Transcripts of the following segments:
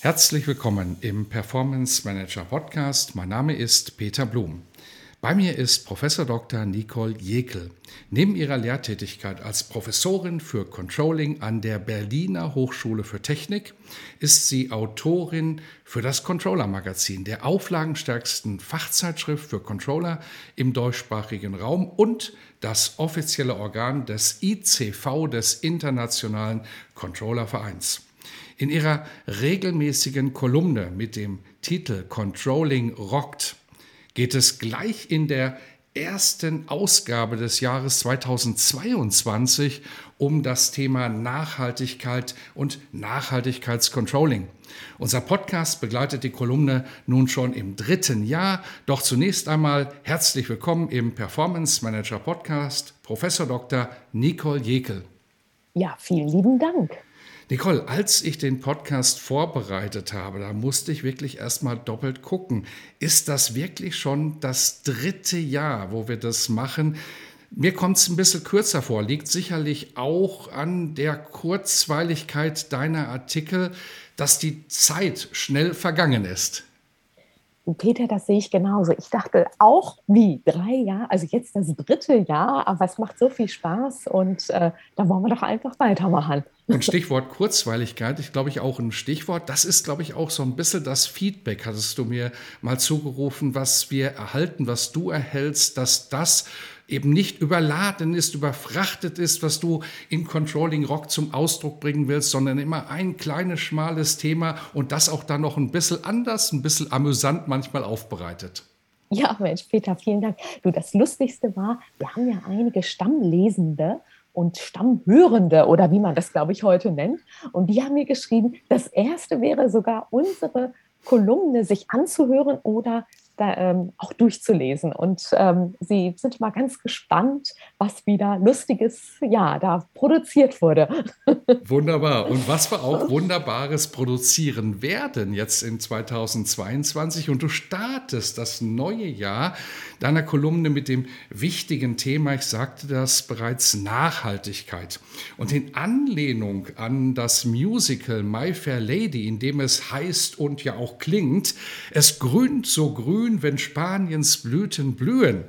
Herzlich willkommen im Performance Manager Podcast. Mein Name ist Peter Blum. Bei mir ist Professor Dr. Nicole Jekel. Neben ihrer Lehrtätigkeit als Professorin für Controlling an der Berliner Hochschule für Technik ist sie Autorin für das Controller Magazin, der auflagenstärksten Fachzeitschrift für Controller im deutschsprachigen Raum und das offizielle Organ des ICV des Internationalen Controller Vereins. In ihrer regelmäßigen Kolumne mit dem Titel Controlling Rockt geht es gleich in der ersten Ausgabe des Jahres 2022 um das Thema Nachhaltigkeit und Nachhaltigkeitscontrolling. Unser Podcast begleitet die Kolumne nun schon im dritten Jahr. Doch zunächst einmal herzlich willkommen im Performance Manager Podcast, Professor Dr. Nicole Jekel. Ja, vielen lieben Dank. Nicole, als ich den Podcast vorbereitet habe, da musste ich wirklich erstmal doppelt gucken. Ist das wirklich schon das dritte Jahr, wo wir das machen? Mir kommt es ein bisschen kürzer vor, liegt sicherlich auch an der Kurzweiligkeit deiner Artikel, dass die Zeit schnell vergangen ist. Peter, das sehe ich genauso. Ich dachte auch, wie drei Jahre, also jetzt das dritte Jahr, aber es macht so viel Spaß und äh, da wollen wir doch einfach weitermachen. Und Stichwort Kurzweiligkeit, ich glaube ich auch ein Stichwort. Das ist, glaube ich, auch so ein bisschen das Feedback, hattest du mir mal zugerufen, was wir erhalten, was du erhältst, dass das eben nicht überladen ist, überfrachtet ist, was du in Controlling Rock zum Ausdruck bringen willst, sondern immer ein kleines, schmales Thema und das auch dann noch ein bisschen anders, ein bisschen amüsant manchmal aufbereitet. Ja, Mensch, Peter, vielen Dank. Du, das Lustigste war, wir haben ja einige Stammlesende und Stammhörende oder wie man das, glaube ich, heute nennt. Und die haben mir geschrieben, das erste wäre sogar unsere Kolumne sich anzuhören oder da, ähm, auch durchzulesen. Und ähm, sie sind mal ganz gespannt, was wieder Lustiges ja, da produziert wurde. Wunderbar. Und was wir auch Wunderbares produzieren werden jetzt in 2022. Und du startest das neue Jahr deiner Kolumne mit dem wichtigen Thema, ich sagte das bereits, Nachhaltigkeit. Und in Anlehnung an das Musical My Fair Lady, in dem es heißt und ja auch klingt, es grünt so grün, grün, wenn Spaniens Blüten blühen,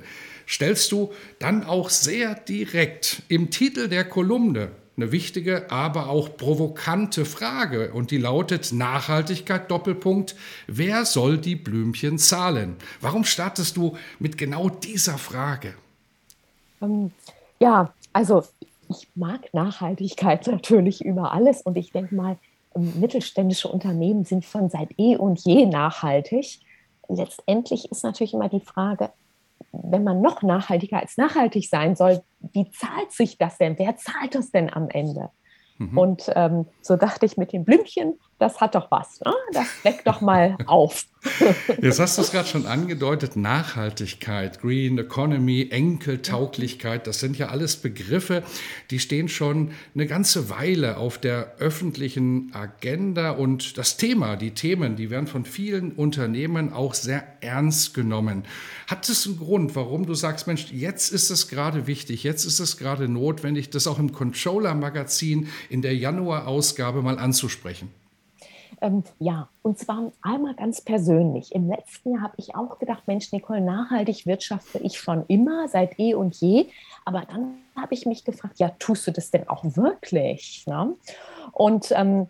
stellst du dann auch sehr direkt im Titel der Kolumne eine wichtige, aber auch provokante Frage und die lautet Nachhaltigkeit Doppelpunkt, wer soll die Blümchen zahlen? Warum startest du mit genau dieser Frage? Ähm, ja, also ich mag Nachhaltigkeit natürlich über alles und ich denke mal, ähm, mittelständische Unternehmen sind schon seit eh und je nachhaltig letztendlich ist natürlich immer die Frage, wenn man noch nachhaltiger als nachhaltig sein soll, wie zahlt sich das denn? Wer zahlt das denn am Ende? Mhm. Und ähm, so dachte ich mit den Blümchen, das hat doch was. Ne? Das weckt doch mal auf. Jetzt hast du es gerade schon angedeutet, Nachhaltigkeit, Green Economy, Enkeltauglichkeit, das sind ja alles Begriffe, die stehen schon eine ganze Weile auf der öffentlichen Agenda und das Thema, die Themen, die werden von vielen Unternehmen auch sehr ernst genommen. Hat es einen Grund, warum du sagst, Mensch, jetzt ist es gerade wichtig, jetzt ist es gerade notwendig, das auch im Controller-Magazin in der Januar-Ausgabe mal anzusprechen? Ähm, ja, und zwar einmal ganz persönlich. Im letzten Jahr habe ich auch gedacht, Mensch, Nicole, nachhaltig wirtschafte ich schon immer, seit eh und je. Aber dann habe ich mich gefragt, ja, tust du das denn auch wirklich? Ne? Und ähm,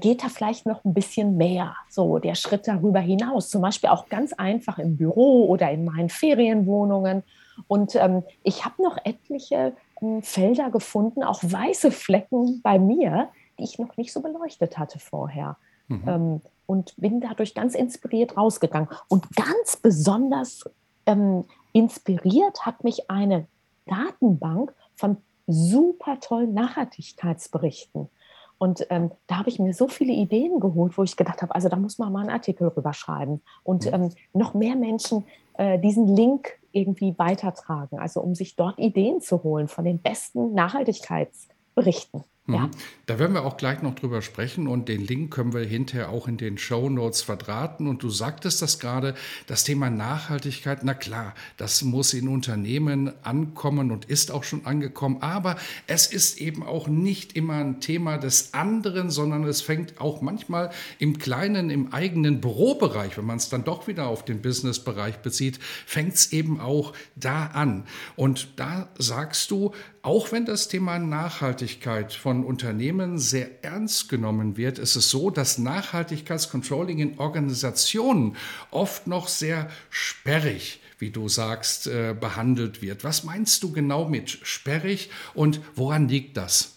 geht da vielleicht noch ein bisschen mehr, so der Schritt darüber hinaus, zum Beispiel auch ganz einfach im Büro oder in meinen Ferienwohnungen. Und ähm, ich habe noch etliche ähm, Felder gefunden, auch weiße Flecken bei mir, die ich noch nicht so beleuchtet hatte vorher. Mhm. Ähm, und bin dadurch ganz inspiriert rausgegangen. Und ganz besonders ähm, inspiriert hat mich eine Datenbank von super tollen Nachhaltigkeitsberichten. Und ähm, da habe ich mir so viele Ideen geholt, wo ich gedacht habe, also da muss man mal einen Artikel rüberschreiben und ähm, noch mehr Menschen äh, diesen Link irgendwie weitertragen, also um sich dort Ideen zu holen von den besten Nachhaltigkeitsberichten. Ja. Mhm. Da werden wir auch gleich noch drüber sprechen und den Link können wir hinterher auch in den Show Notes verdrahten. Und du sagtest das gerade, das Thema Nachhaltigkeit, na klar, das muss in Unternehmen ankommen und ist auch schon angekommen. Aber es ist eben auch nicht immer ein Thema des anderen, sondern es fängt auch manchmal im kleinen, im eigenen Bürobereich, wenn man es dann doch wieder auf den Businessbereich bezieht, fängt es eben auch da an. Und da sagst du, auch wenn das Thema Nachhaltigkeit von Unternehmen sehr ernst genommen wird, ist es so, dass Nachhaltigkeitscontrolling in Organisationen oft noch sehr sperrig wie du sagst, äh, behandelt wird. Was meinst du genau mit sperrig und woran liegt das?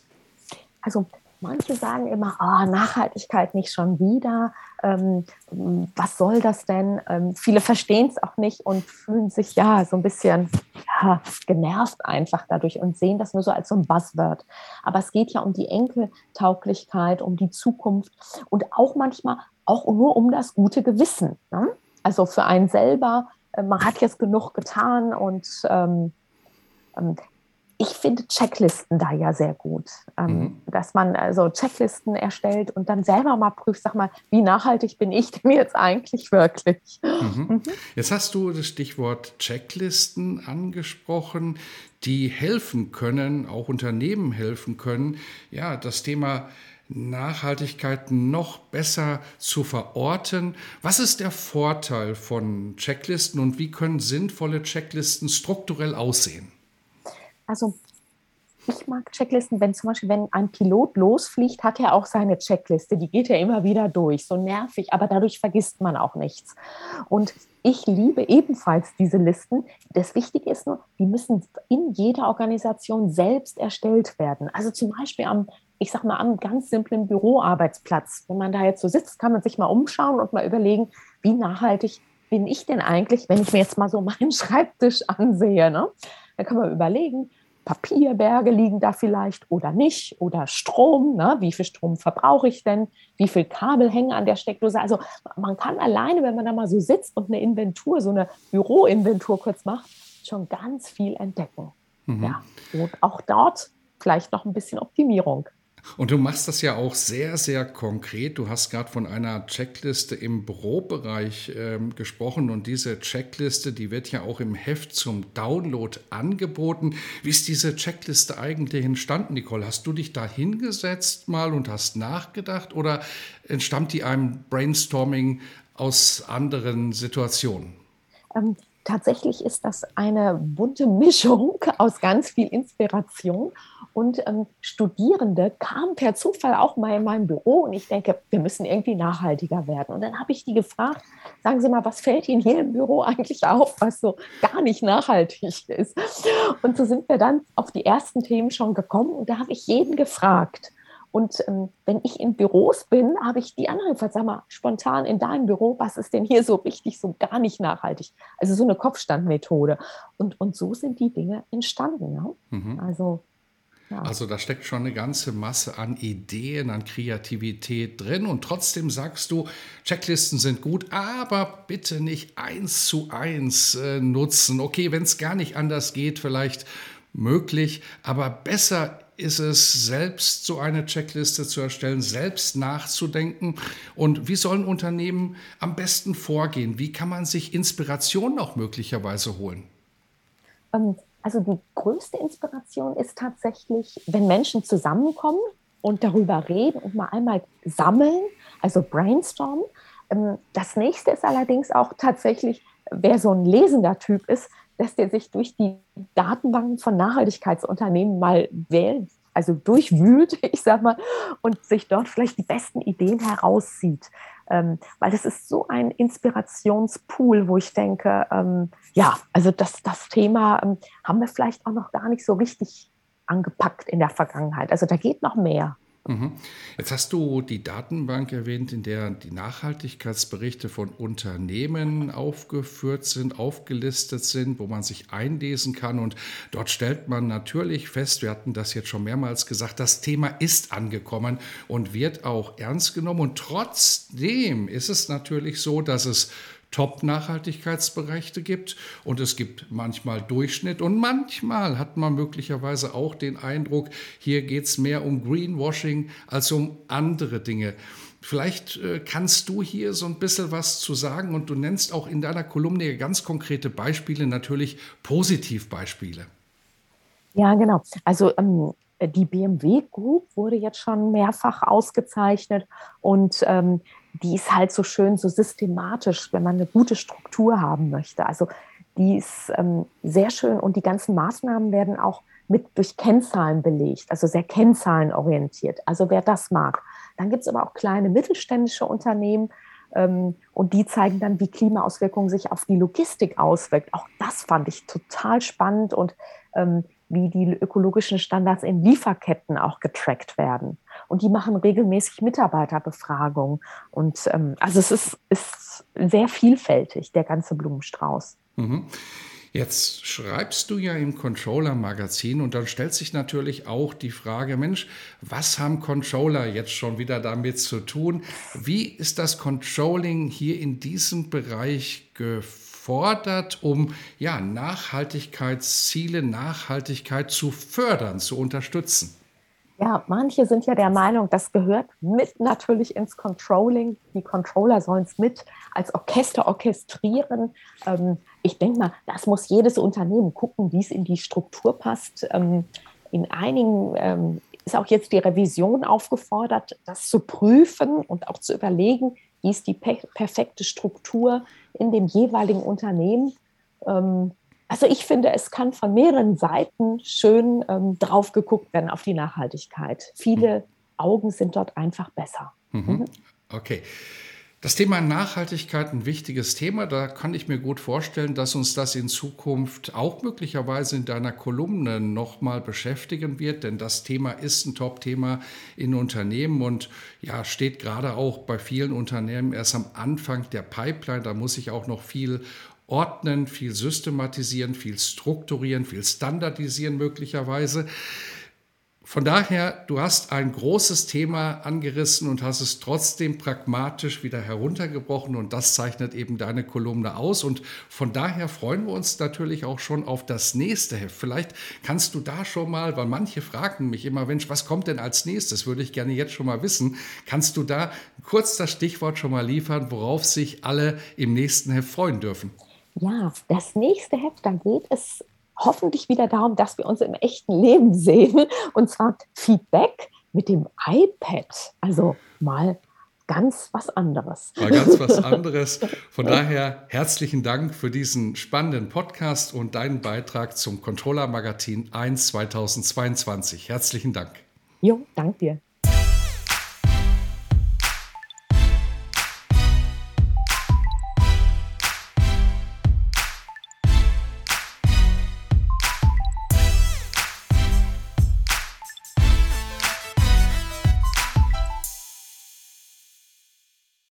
Also manche sagen immer, oh, Nachhaltigkeit nicht schon wieder ähm, was soll das denn? Ähm, viele verstehen es auch nicht und fühlen sich ja so ein bisschen ja, genervt einfach dadurch und sehen das nur so als so ein Buzzword. Aber es geht ja um die Enkeltauglichkeit, um die Zukunft und auch manchmal auch nur um das gute Gewissen. Ne? Also für einen selber, äh, man hat jetzt genug getan und ähm, ähm ich finde Checklisten da ja sehr gut, ähm, mhm. dass man also Checklisten erstellt und dann selber mal prüft, sag mal, wie nachhaltig bin ich denn jetzt eigentlich wirklich? Mhm. Mhm. Jetzt hast du das Stichwort Checklisten angesprochen, die helfen können, auch Unternehmen helfen können, ja, das Thema Nachhaltigkeit noch besser zu verorten. Was ist der Vorteil von Checklisten und wie können sinnvolle Checklisten strukturell aussehen? Also ich mag Checklisten, wenn zum Beispiel, wenn ein Pilot losfliegt, hat er auch seine Checkliste. Die geht er immer wieder durch. So nervig, aber dadurch vergisst man auch nichts. Und ich liebe ebenfalls diese Listen. Das Wichtige ist nur, die müssen in jeder Organisation selbst erstellt werden. Also zum Beispiel am, ich sag mal, am ganz simplen Büroarbeitsplatz. Wenn man da jetzt so sitzt, kann man sich mal umschauen und mal überlegen, wie nachhaltig bin ich denn eigentlich, wenn ich mir jetzt mal so meinen Schreibtisch ansehe. Ne? Da kann man überlegen, Papierberge liegen da vielleicht oder nicht oder Strom, ne? wie viel Strom verbrauche ich denn, wie viel Kabel hängen an der Steckdose. Also man kann alleine, wenn man da mal so sitzt und eine Inventur, so eine Büroinventur kurz macht, schon ganz viel entdecken. Mhm. Ja. Und auch dort vielleicht noch ein bisschen Optimierung. Und du machst das ja auch sehr, sehr konkret. Du hast gerade von einer Checkliste im Bürobereich ähm, gesprochen und diese Checkliste, die wird ja auch im Heft zum Download angeboten. Wie ist diese Checkliste eigentlich entstanden, Nicole? Hast du dich da hingesetzt mal und hast nachgedacht oder entstammt die einem Brainstorming aus anderen Situationen? Ähm, tatsächlich ist das eine bunte Mischung aus ganz viel Inspiration. Und ähm, Studierende kamen per Zufall auch mal in mein Büro und ich denke, wir müssen irgendwie nachhaltiger werden. Und dann habe ich die gefragt, sagen Sie mal, was fällt Ihnen hier im Büro eigentlich auf, was so gar nicht nachhaltig ist? Und so sind wir dann auf die ersten Themen schon gekommen und da habe ich jeden gefragt. Und ähm, wenn ich in Büros bin, habe ich die anderen gefragt, sag mal, spontan in deinem Büro, was ist denn hier so richtig, so gar nicht nachhaltig? Also so eine Kopfstandmethode. Und, und so sind die Dinge entstanden. Ja? Mhm. Also ja. Also da steckt schon eine ganze Masse an Ideen, an Kreativität drin und trotzdem sagst du, Checklisten sind gut, aber bitte nicht eins zu eins äh, nutzen. Okay, wenn es gar nicht anders geht, vielleicht möglich, aber besser ist es, selbst so eine Checkliste zu erstellen, selbst nachzudenken? Und wie sollen Unternehmen am besten vorgehen? Wie kann man sich Inspiration auch möglicherweise holen? Ähm, also die größte Inspiration ist tatsächlich, wenn Menschen zusammenkommen und darüber reden und mal einmal sammeln, also brainstormen. Ähm, das nächste ist allerdings auch tatsächlich, wer so ein lesender Typ ist, dass der sich durch die Datenbanken von Nachhaltigkeitsunternehmen mal wählt, also durchwühlt, ich sag mal, und sich dort vielleicht die besten Ideen herauszieht. Ähm, weil das ist so ein Inspirationspool, wo ich denke, ähm, ja, also das, das Thema ähm, haben wir vielleicht auch noch gar nicht so richtig angepackt in der Vergangenheit. Also da geht noch mehr. Mhm. Jetzt hast du die Datenbank erwähnt, in der die Nachhaltigkeitsberichte von Unternehmen aufgeführt sind, aufgelistet sind, wo man sich einlesen kann. Und dort stellt man natürlich fest, wir hatten das jetzt schon mehrmals gesagt, das Thema ist angekommen und wird auch ernst genommen. Und trotzdem ist es natürlich so, dass es Top-Nachhaltigkeitsbereiche gibt und es gibt manchmal Durchschnitt und manchmal hat man möglicherweise auch den Eindruck, hier geht es mehr um Greenwashing als um andere Dinge. Vielleicht äh, kannst du hier so ein bisschen was zu sagen und du nennst auch in deiner Kolumne ganz konkrete Beispiele, natürlich Positivbeispiele. Ja, genau. Also ähm, die BMW Group wurde jetzt schon mehrfach ausgezeichnet und ähm, die ist halt so schön, so systematisch, wenn man eine gute Struktur haben möchte. Also die ist ähm, sehr schön und die ganzen Maßnahmen werden auch mit durch Kennzahlen belegt, also sehr kennzahlenorientiert. Also wer das mag. Dann gibt es aber auch kleine mittelständische Unternehmen ähm, und die zeigen dann, wie Klimaauswirkungen sich auf die Logistik auswirkt. Auch das fand ich total spannend und ähm, wie die ökologischen Standards in Lieferketten auch getrackt werden. Und die machen regelmäßig Mitarbeiterbefragungen. Und ähm, also es ist, ist sehr vielfältig, der ganze Blumenstrauß. Mhm. Jetzt schreibst du ja im Controller-Magazin und dann stellt sich natürlich auch die Frage, Mensch, was haben Controller jetzt schon wieder damit zu tun? Wie ist das Controlling hier in diesem Bereich geführt? Gefordert, um ja, Nachhaltigkeitsziele, Nachhaltigkeit zu fördern, zu unterstützen? Ja, manche sind ja der Meinung, das gehört mit natürlich ins Controlling. Die Controller sollen es mit als Orchester orchestrieren. Ähm, ich denke mal, das muss jedes Unternehmen gucken, wie es in die Struktur passt. Ähm, in einigen ähm, ist auch jetzt die Revision aufgefordert, das zu prüfen und auch zu überlegen, wie ist die perfekte Struktur in dem jeweiligen Unternehmen. Ähm, also ich finde, es kann von mehreren Seiten schön ähm, drauf geguckt werden auf die Nachhaltigkeit. Viele Augen sind dort einfach besser. Mhm. mhm. Okay. Das Thema Nachhaltigkeit ein wichtiges Thema. Da kann ich mir gut vorstellen, dass uns das in Zukunft auch möglicherweise in deiner Kolumne nochmal beschäftigen wird, denn das Thema ist ein Top-Thema in Unternehmen und ja, steht gerade auch bei vielen Unternehmen erst am Anfang der Pipeline. Da muss ich auch noch viel ordnen, viel systematisieren, viel strukturieren, viel standardisieren möglicherweise. Von daher, du hast ein großes Thema angerissen und hast es trotzdem pragmatisch wieder heruntergebrochen und das zeichnet eben deine Kolumne aus und von daher freuen wir uns natürlich auch schon auf das nächste Heft. Vielleicht kannst du da schon mal, weil manche fragen mich immer, Mensch, was kommt denn als nächstes? Würde ich gerne jetzt schon mal wissen. Kannst du da kurz das Stichwort schon mal liefern, worauf sich alle im nächsten Heft freuen dürfen? Ja, das nächste Heft, da geht es hoffentlich wieder darum, dass wir uns im echten Leben sehen. Und zwar Feedback mit dem iPad. Also mal ganz was anderes. Mal ganz was anderes. Von daher herzlichen Dank für diesen spannenden Podcast und deinen Beitrag zum Controller Magazin 1 2022. Herzlichen Dank. Jo, danke dir.